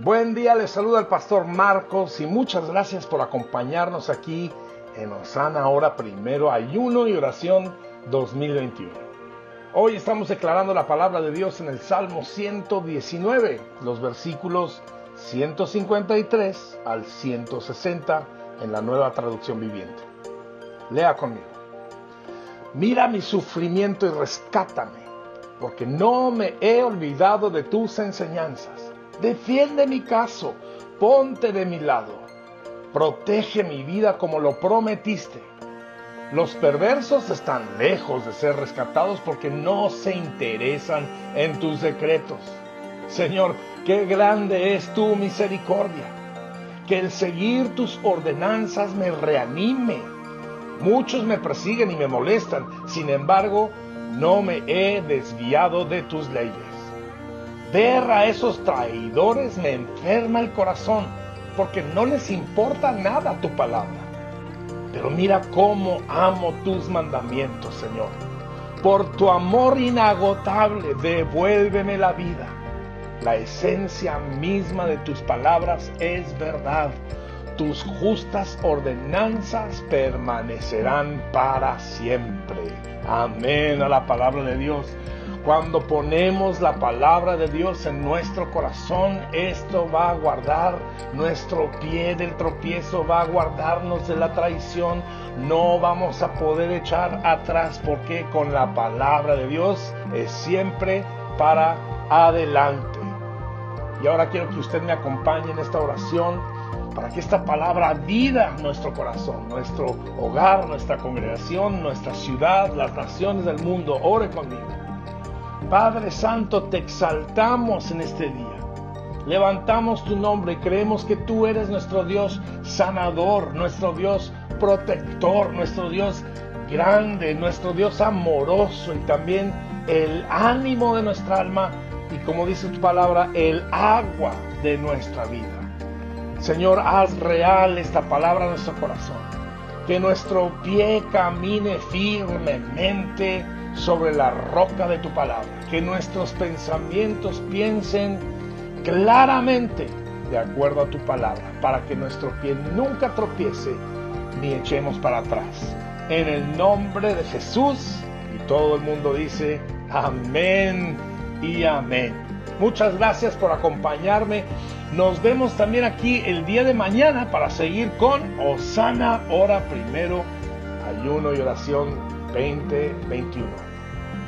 Buen día, les saluda el pastor Marcos y muchas gracias por acompañarnos aquí en Osana Ahora Primero, Ayuno y Oración 2021. Hoy estamos declarando la palabra de Dios en el Salmo 119, los versículos 153 al 160 en la nueva traducción viviente. Lea conmigo. Mira mi sufrimiento y rescátame porque no me he olvidado de tus enseñanzas. Defiende mi caso, ponte de mi lado, protege mi vida como lo prometiste. Los perversos están lejos de ser rescatados porque no se interesan en tus decretos. Señor, qué grande es tu misericordia. Que el seguir tus ordenanzas me reanime. Muchos me persiguen y me molestan, sin embargo, no me he desviado de tus leyes. Ver a esos traidores me enferma el corazón, porque no les importa nada tu palabra. Pero mira cómo amo tus mandamientos, Señor. Por tu amor inagotable, devuélveme la vida. La esencia misma de tus palabras es verdad. Tus justas ordenanzas permanecerán para siempre. Amén a la palabra de Dios. Cuando ponemos la palabra de Dios en nuestro corazón, esto va a guardar nuestro pie del tropiezo, va a guardarnos de la traición. No vamos a poder echar atrás porque con la palabra de Dios es siempre para adelante. Y ahora quiero que usted me acompañe en esta oración para que esta palabra vida nuestro corazón, nuestro hogar, nuestra congregación, nuestra ciudad, las naciones del mundo. Ore conmigo. Padre Santo, te exaltamos en este día. Levantamos tu nombre y creemos que tú eres nuestro Dios sanador, nuestro Dios protector, nuestro Dios grande, nuestro Dios amoroso y también el ánimo de nuestra alma y como dice tu palabra, el agua de nuestra vida. Señor, haz real esta palabra en nuestro corazón. Que nuestro pie camine firmemente sobre la roca de tu palabra. Que nuestros pensamientos piensen claramente de acuerdo a tu palabra. Para que nuestro pie nunca tropiece ni echemos para atrás. En el nombre de Jesús. Y todo el mundo dice, amén y amén. Muchas gracias por acompañarme. Nos vemos también aquí el día de mañana para seguir con Osana Hora Primero, Ayuno y Oración 2021.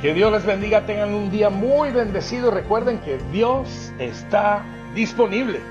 Que Dios les bendiga, tengan un día muy bendecido. Recuerden que Dios está disponible.